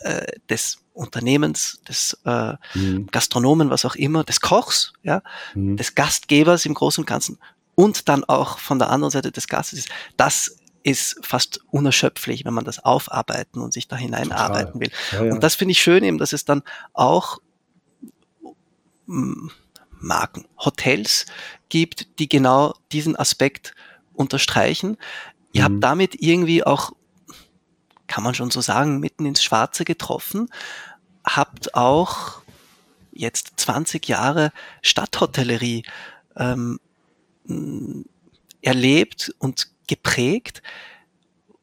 äh, des Unternehmens, des äh, mhm. Gastronomen, was auch immer, des Kochs, ja, mhm. des Gastgebers im Großen und Ganzen und dann auch von der anderen Seite des Gastes ist, das ist fast unerschöpflich, wenn man das aufarbeiten und sich da hineinarbeiten will. Ja, ja. Und das finde ich schön eben, dass es dann auch mm, Marken, Hotels gibt, die genau diesen Aspekt unterstreichen. Ihr mhm. habt damit irgendwie auch kann man schon so sagen, mitten ins Schwarze getroffen. Habt auch jetzt 20 Jahre Stadthotellerie ähm, erlebt und geprägt.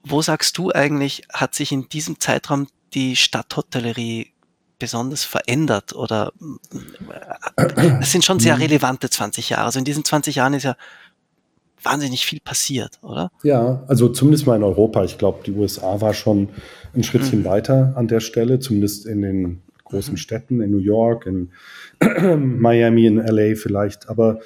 Wo sagst du eigentlich, hat sich in diesem Zeitraum die Stadthotellerie besonders verändert oder äh, es sind schon sehr mhm. relevante 20 Jahre. Also in diesen 20 Jahren ist ja wahnsinnig viel passiert, oder? Ja, also zumindest mal in Europa. Ich glaube, die USA war schon ein Schrittchen mhm. weiter an der Stelle, zumindest in den großen mhm. Städten, in New York, in (clears throat) Miami, in LA vielleicht. Aber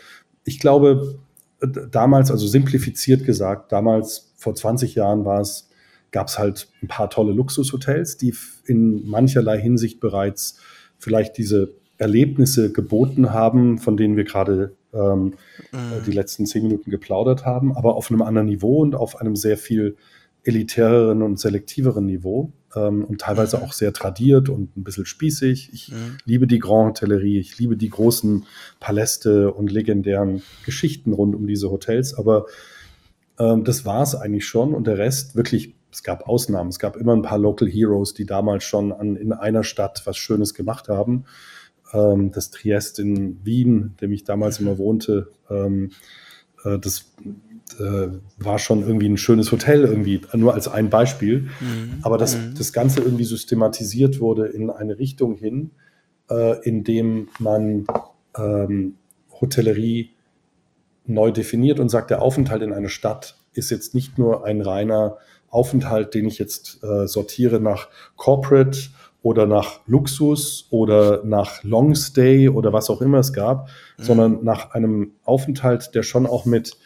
ich glaube, damals, also simplifiziert gesagt, damals vor 20 Jahren war es, gab es halt ein paar tolle Luxushotels, die in mancherlei Hinsicht bereits vielleicht diese Erlebnisse geboten haben, von denen wir gerade ähm, mhm. die letzten zehn Minuten geplaudert haben, aber auf einem anderen Niveau und auf einem sehr viel elitäreren und selektiveren Niveau ähm, und teilweise mhm. auch sehr tradiert und ein bisschen spießig. Ich mhm. liebe die Grand Hotellerie, ich liebe die großen Paläste und legendären Geschichten rund um diese Hotels, aber ähm, das war es eigentlich schon und der Rest wirklich es gab Ausnahmen. Es gab immer ein paar Local Heroes, die damals schon an, in einer Stadt was Schönes gemacht haben ähm, das Triest in Wien, dem ich damals immer wohnte, ähm, äh, das äh, war schon irgendwie ein schönes Hotel, irgendwie, nur als ein Beispiel. Mhm. Aber dass mhm. das Ganze irgendwie systematisiert wurde in eine Richtung hin, äh, in dem man ähm, Hotellerie neu definiert und sagt, der Aufenthalt in einer Stadt ist jetzt nicht nur ein reiner Aufenthalt, den ich jetzt äh, sortiere nach Corporate oder nach Luxus oder nach Longstay oder was auch immer es gab, mhm. sondern nach einem Aufenthalt, der schon auch mit,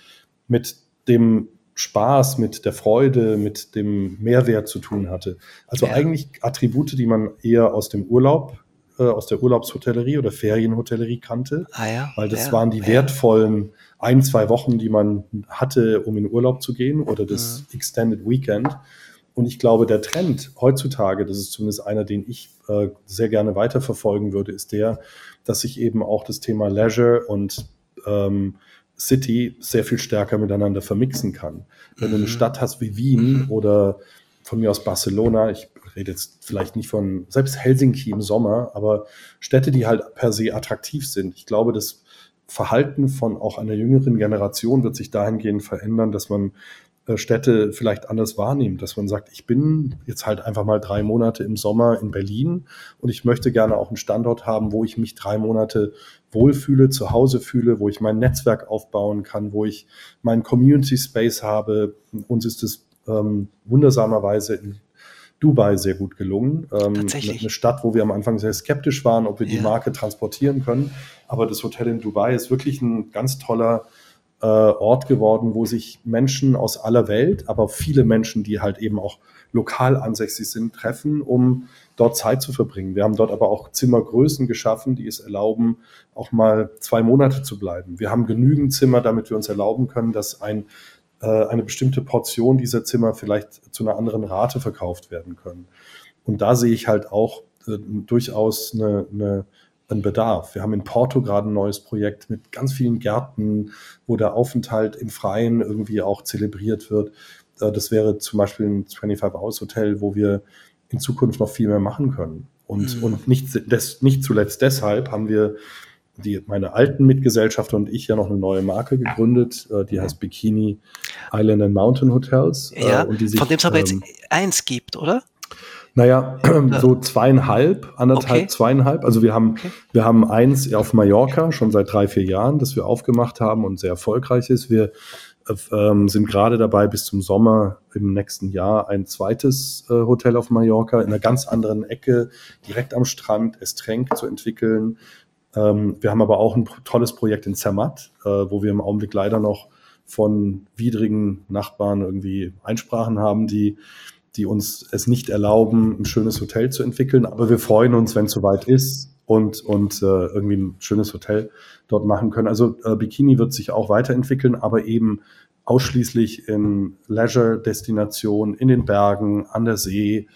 mit dem Spaß, mit der Freude, mit dem Mehrwert zu tun hatte. Also ja. eigentlich Attribute, die man eher aus dem Urlaub, äh, aus der Urlaubshotellerie oder Ferienhotellerie kannte, ah ja, weil das ja, waren die wertvollen ein, zwei Wochen, die man hatte, um in Urlaub zu gehen oder das mhm. Extended Weekend. Und ich glaube, der Trend heutzutage, das ist zumindest einer, den ich äh, sehr gerne weiterverfolgen würde, ist der, dass sich eben auch das Thema Leisure und ähm, City sehr viel stärker miteinander vermixen kann. Wenn mhm. du eine mhm. Stadt hast wie Wien mhm. oder von mir aus Barcelona, ich rede jetzt vielleicht nicht von selbst Helsinki im Sommer, aber Städte, die halt per se attraktiv sind. Ich glaube, das Verhalten von auch einer jüngeren Generation wird sich dahingehend verändern, dass man äh, Städte vielleicht anders wahrnehmen, dass man sagt, ich bin jetzt halt einfach mal drei Monate im Sommer in Berlin und ich möchte gerne auch einen Standort haben, wo ich mich drei Monate wohlfühle, zu Hause fühle, wo ich mein Netzwerk aufbauen kann, wo ich meinen Community Space habe. Uns ist es ähm, wundersamerweise in Dubai sehr gut gelungen. Ähm, Tatsächlich. Eine Stadt, wo wir am Anfang sehr skeptisch waren, ob wir ja. die Marke transportieren können. Aber das Hotel in Dubai ist wirklich ein ganz toller äh, Ort geworden, wo sich Menschen aus aller Welt, aber viele Menschen, die halt eben auch lokal ansässig sind, treffen, um dort Zeit zu verbringen. Wir haben dort aber auch Zimmergrößen geschaffen, die es erlauben, auch mal zwei Monate zu bleiben. Wir haben genügend Zimmer, damit wir uns erlauben können, dass ein, äh, eine bestimmte Portion dieser Zimmer vielleicht zu einer anderen Rate verkauft werden können. Und da sehe ich halt auch äh, durchaus eine, eine, einen Bedarf. Wir haben in Porto gerade ein neues Projekt mit ganz vielen Gärten, wo der Aufenthalt im Freien irgendwie auch zelebriert wird. Äh, das wäre zum Beispiel ein 25-Hours-Hotel, wo wir in Zukunft noch viel mehr machen können. Und, mhm. und nicht, des, nicht zuletzt deshalb haben wir die, meine alten Mitgesellschafter und ich ja noch eine neue Marke gegründet, äh, die heißt Bikini Island and Mountain Hotels. Äh, ja, sich, von dem es aber jetzt ähm, eins gibt, oder? Naja, so zweieinhalb, anderthalb, okay. zweieinhalb. Also wir haben, okay. wir haben eins auf Mallorca schon seit drei, vier Jahren, das wir aufgemacht haben und sehr erfolgreich ist. Wir ähm, sind gerade dabei, bis zum Sommer im nächsten Jahr ein zweites äh, Hotel auf Mallorca in einer ganz anderen Ecke, direkt am Strand, Estrenk zu entwickeln. Ähm, wir haben aber auch ein tolles Projekt in Zermatt, äh, wo wir im Augenblick leider noch von widrigen Nachbarn irgendwie Einsprachen haben, die, die uns es nicht erlauben, ein schönes Hotel zu entwickeln. Aber wir freuen uns, wenn es soweit ist und, und äh, irgendwie ein schönes Hotel dort machen können. Also äh, Bikini wird sich auch weiterentwickeln, aber eben ausschließlich in Leisure-Destinationen, in den Bergen, an der See,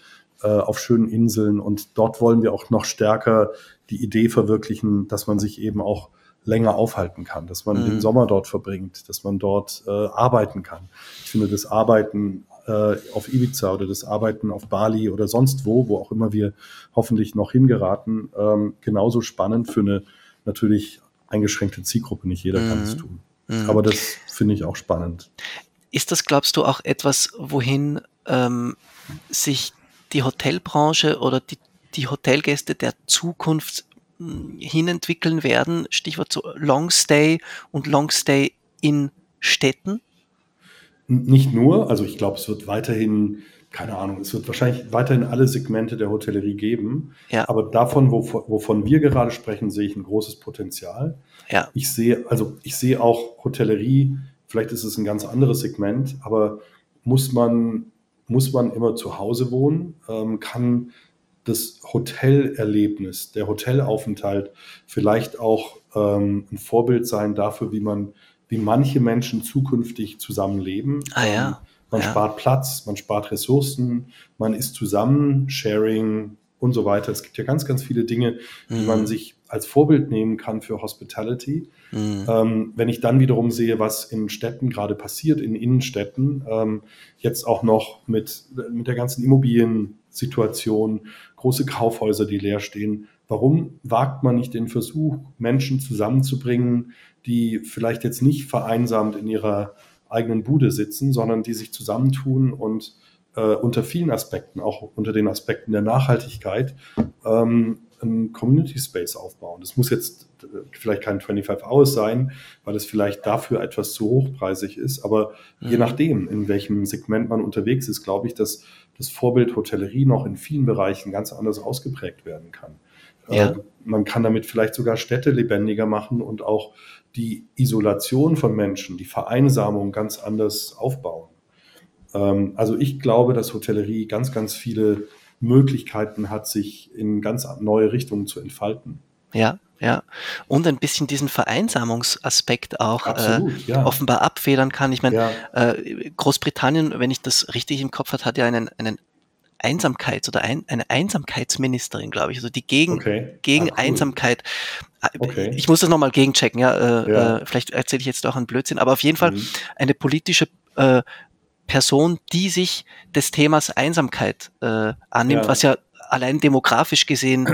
äh, auf schönen Inseln. Und dort wollen wir auch noch stärker die Idee verwirklichen, dass man sich eben auch länger aufhalten kann, dass man mhm. den Sommer dort verbringt, dass man dort äh, arbeiten kann. Ich finde das Arbeiten äh, auf Ibiza oder das Arbeiten auf Bali oder sonst wo, wo auch immer wir hoffentlich noch hingeraten, ähm, genauso spannend für eine natürlich eingeschränkte Zielgruppe. Nicht jeder mhm. kann es tun. Mhm. Aber das finde ich auch spannend. Ist das, glaubst du, auch etwas, wohin ähm, sich die Hotelbranche oder die, die Hotelgäste der Zukunft hm, hinentwickeln werden? Stichwort so Longstay und Longstay in Städten? Nicht nur, also ich glaube, es wird weiterhin, keine Ahnung, es wird wahrscheinlich weiterhin alle Segmente der Hotellerie geben. Ja. Aber davon, wovon, wovon wir gerade sprechen, sehe ich ein großes Potenzial. Ja. Ich sehe, also ich sehe auch Hotellerie, vielleicht ist es ein ganz anderes Segment, aber muss man muss man immer zu Hause wohnen, ähm, kann das Hotelerlebnis, der Hotelaufenthalt vielleicht auch ähm, ein Vorbild sein dafür, wie man, wie manche Menschen zukünftig zusammenleben. Ah ja. Ähm, man ja. spart Platz, man spart Ressourcen, man ist zusammen, Sharing und so weiter. Es gibt ja ganz, ganz viele Dinge, die mhm. man sich als Vorbild nehmen kann für Hospitality. Mhm. Ähm, wenn ich dann wiederum sehe, was in Städten gerade passiert, in Innenstädten, ähm, jetzt auch noch mit, mit der ganzen Immobiliensituation, große Kaufhäuser, die leer stehen, warum wagt man nicht den Versuch, Menschen zusammenzubringen, die vielleicht jetzt nicht vereinsamt in ihrer eigenen Bude sitzen, sondern die sich zusammentun und äh, unter vielen Aspekten, auch unter den Aspekten der Nachhaltigkeit, ähm, einen Community Space aufbauen. Das muss jetzt äh, vielleicht kein 25 Hours sein, weil es vielleicht dafür etwas zu hochpreisig ist. Aber mhm. je nachdem, in welchem Segment man unterwegs ist, glaube ich, dass das Vorbild Hotellerie noch in vielen Bereichen ganz anders ausgeprägt werden kann. Ja. Äh, man kann damit vielleicht sogar Städte lebendiger machen und auch die Isolation von Menschen, die Vereinsamung ganz anders aufbauen. Ähm, also ich glaube, dass Hotellerie ganz, ganz viele Möglichkeiten hat, sich in ganz neue Richtungen zu entfalten. Ja, ja. Und ein bisschen diesen Vereinsamungsaspekt auch Absolut, äh, ja. offenbar abfedern kann. Ich meine, ja. äh, Großbritannien, wenn ich das richtig im Kopf habe, hat ja einen, einen Einsamkeits- oder ein, eine Einsamkeitsministerin, glaube ich, also die gegen, okay. gegen ah, cool. Einsamkeit. Äh, okay. Ich muss das nochmal gegenchecken, ja. Äh, ja. Äh, vielleicht erzähle ich jetzt auch einen Blödsinn, aber auf jeden Fall mhm. eine politische äh, Person, die sich des Themas Einsamkeit äh, annimmt, ja. was ja allein demografisch gesehen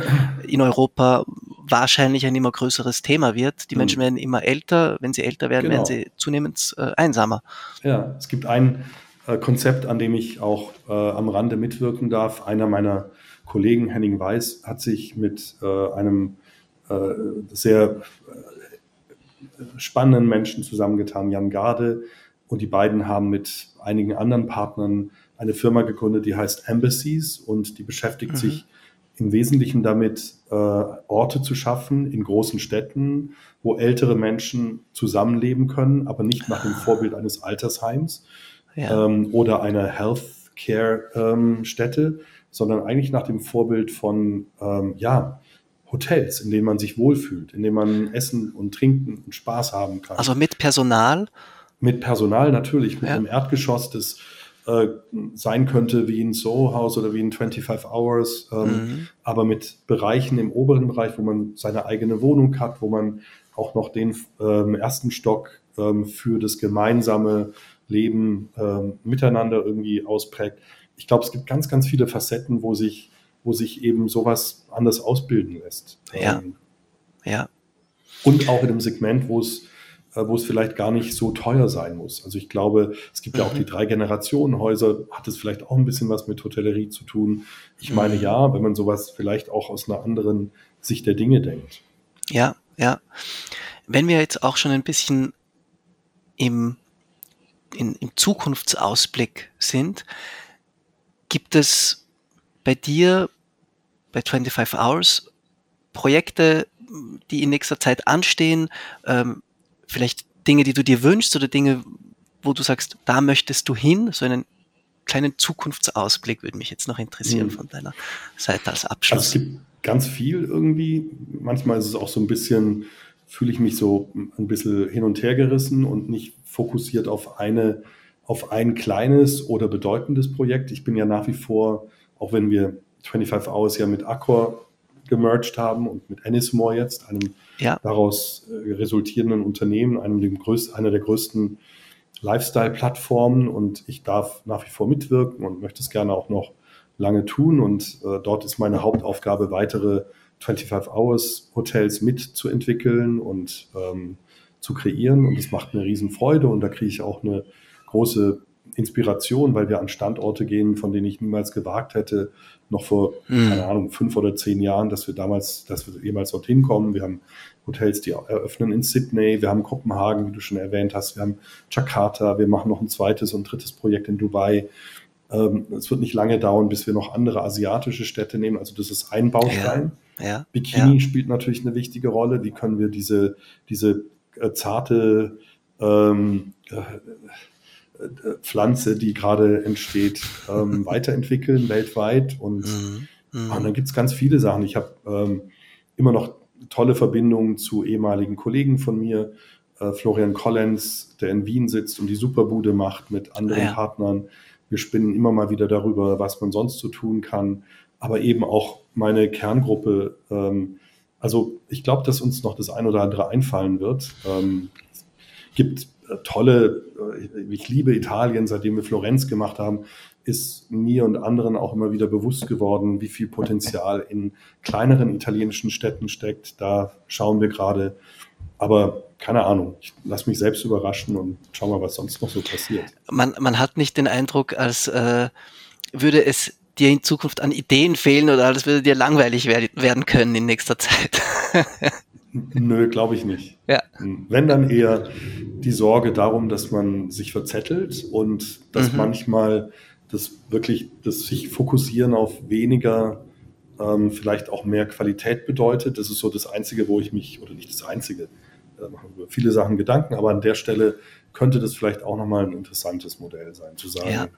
in Europa wahrscheinlich ein immer größeres Thema wird. Die Menschen mhm. werden immer älter. Wenn sie älter werden, genau. werden sie zunehmend äh, einsamer. Ja, es gibt ein äh, Konzept, an dem ich auch äh, am Rande mitwirken darf. Einer meiner Kollegen, Henning Weiß, hat sich mit äh, einem äh, sehr äh, spannenden Menschen zusammengetan, Jan Garde, und die beiden haben mit einigen anderen Partnern eine Firma gegründet, die heißt Embassies und die beschäftigt mhm. sich im Wesentlichen damit, äh, Orte zu schaffen in großen Städten, wo ältere Menschen zusammenleben können, aber nicht nach dem Vorbild eines Altersheims ja. ähm, oder einer Healthcare-Stätte, ähm, sondern eigentlich nach dem Vorbild von ähm, ja, Hotels, in denen man sich wohlfühlt, in denen man essen und trinken und Spaß haben kann. Also mit Personal? Mit Personal natürlich, mit ja. einem Erdgeschoss, das äh, sein könnte wie ein Soho House oder wie ein 25 Hours, ähm, mhm. aber mit Bereichen im oberen Bereich, wo man seine eigene Wohnung hat, wo man auch noch den ähm, ersten Stock ähm, für das gemeinsame Leben ähm, miteinander irgendwie ausprägt. Ich glaube, es gibt ganz, ganz viele Facetten, wo sich, wo sich eben sowas anders ausbilden lässt. Ja. Ähm, ja. Und auch in einem Segment, wo es äh, wo es vielleicht gar nicht so teuer sein muss. Also ich glaube, es gibt ja auch die mhm. drei Generationen Häuser, hat es vielleicht auch ein bisschen was mit Hotellerie zu tun. Ich meine mhm. ja, wenn man sowas vielleicht auch aus einer anderen Sicht der Dinge denkt. Ja, ja. Wenn wir jetzt auch schon ein bisschen im, in, im Zukunftsausblick sind, gibt es bei dir bei 25 Hours Projekte, die in nächster Zeit anstehen, ähm, vielleicht Dinge, die du dir wünschst oder Dinge, wo du sagst, da möchtest du hin, so einen kleinen Zukunftsausblick würde mich jetzt noch interessieren mhm. von deiner Seite als Abschluss. Also es gibt ganz viel irgendwie. Manchmal ist es auch so ein bisschen, fühle ich mich so ein bisschen hin und her gerissen und nicht fokussiert auf eine, auf ein kleines oder bedeutendes Projekt. Ich bin ja nach wie vor, auch wenn wir 25 Hours ja mit Accor gemerged haben und mit Anismore jetzt, einem ja. daraus äh, resultierenden Unternehmen, einem dem größten, einer der größten Lifestyle-Plattformen und ich darf nach wie vor mitwirken und möchte es gerne auch noch lange tun und äh, dort ist meine Hauptaufgabe, weitere 25 Hours Hotels mitzuentwickeln und ähm, zu kreieren und es macht mir riesen Freude und da kriege ich auch eine große Inspiration, weil wir an Standorte gehen, von denen ich niemals gewagt hätte, noch vor, mhm. keine Ahnung, fünf oder zehn Jahren, dass wir damals, dass wir jemals dorthin kommen. Wir haben Hotels, die eröffnen in Sydney, wir haben Kopenhagen, wie du schon erwähnt hast, wir haben Jakarta, wir machen noch ein zweites und drittes Projekt in Dubai. Ähm, es wird nicht lange dauern, bis wir noch andere asiatische Städte nehmen. Also das ist ein Baustein. Ja, ja, Bikini ja. spielt natürlich eine wichtige Rolle. Wie können wir diese, diese äh, zarte ähm, äh, Pflanze, die gerade entsteht, ähm, (laughs) weiterentwickeln weltweit. Und, mhm. Mhm. und dann gibt es ganz viele Sachen. Ich habe ähm, immer noch tolle Verbindungen zu ehemaligen Kollegen von mir. Äh, Florian Collins, der in Wien sitzt und die Superbude macht mit anderen ja. Partnern. Wir spinnen immer mal wieder darüber, was man sonst so tun kann. Aber eben auch meine Kerngruppe. Ähm, also ich glaube, dass uns noch das ein oder andere einfallen wird. Ähm, gibt tolle, äh, ich liebe Italien, seitdem wir Florenz gemacht haben, ist mir und anderen auch immer wieder bewusst geworden, wie viel Potenzial in kleineren italienischen Städten steckt. Da schauen wir gerade. Aber keine Ahnung, ich lasse mich selbst überraschen und schau mal, was sonst noch so passiert. Man, man hat nicht den Eindruck, als äh, würde es dir in Zukunft an Ideen fehlen oder als würde dir langweilig werden können in nächster Zeit. (laughs) Nö, glaube ich nicht. Ja. Wenn dann eher die Sorge darum, dass man sich verzettelt und dass mhm. manchmal das wirklich, das sich fokussieren auf weniger, ähm, vielleicht auch mehr Qualität bedeutet. Das ist so das Einzige, wo ich mich, oder nicht das Einzige, da machen wir über viele Sachen Gedanken, aber an der Stelle könnte das vielleicht auch nochmal ein interessantes Modell sein, zu sagen, ja.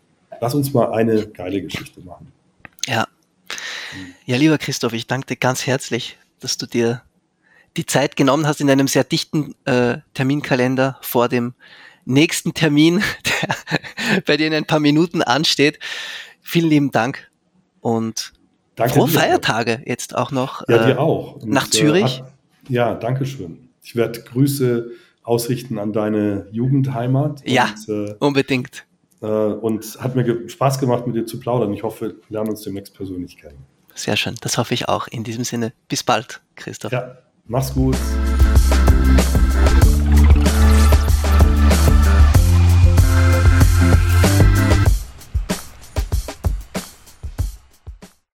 lass uns mal eine geile Geschichte machen. Ja. Ja, lieber Christoph, ich danke dir ganz herzlich, dass du dir die Zeit genommen hast in einem sehr dichten äh, Terminkalender vor dem nächsten Termin, (laughs) der bei dir in ein paar Minuten ansteht. Vielen lieben Dank und danke frohe dir. Feiertage jetzt auch noch. Ja, äh, auch. Und nach Zürich. Äh, ja, danke schön. Ich werde Grüße ausrichten an deine Jugendheimat. Ja, und, äh, unbedingt. Äh, und hat mir ge Spaß gemacht, mit dir zu plaudern. Ich hoffe, wir lernen uns demnächst persönlich kennen. Sehr schön, das hoffe ich auch. In diesem Sinne, bis bald, Christoph. Ja. Mach's gut.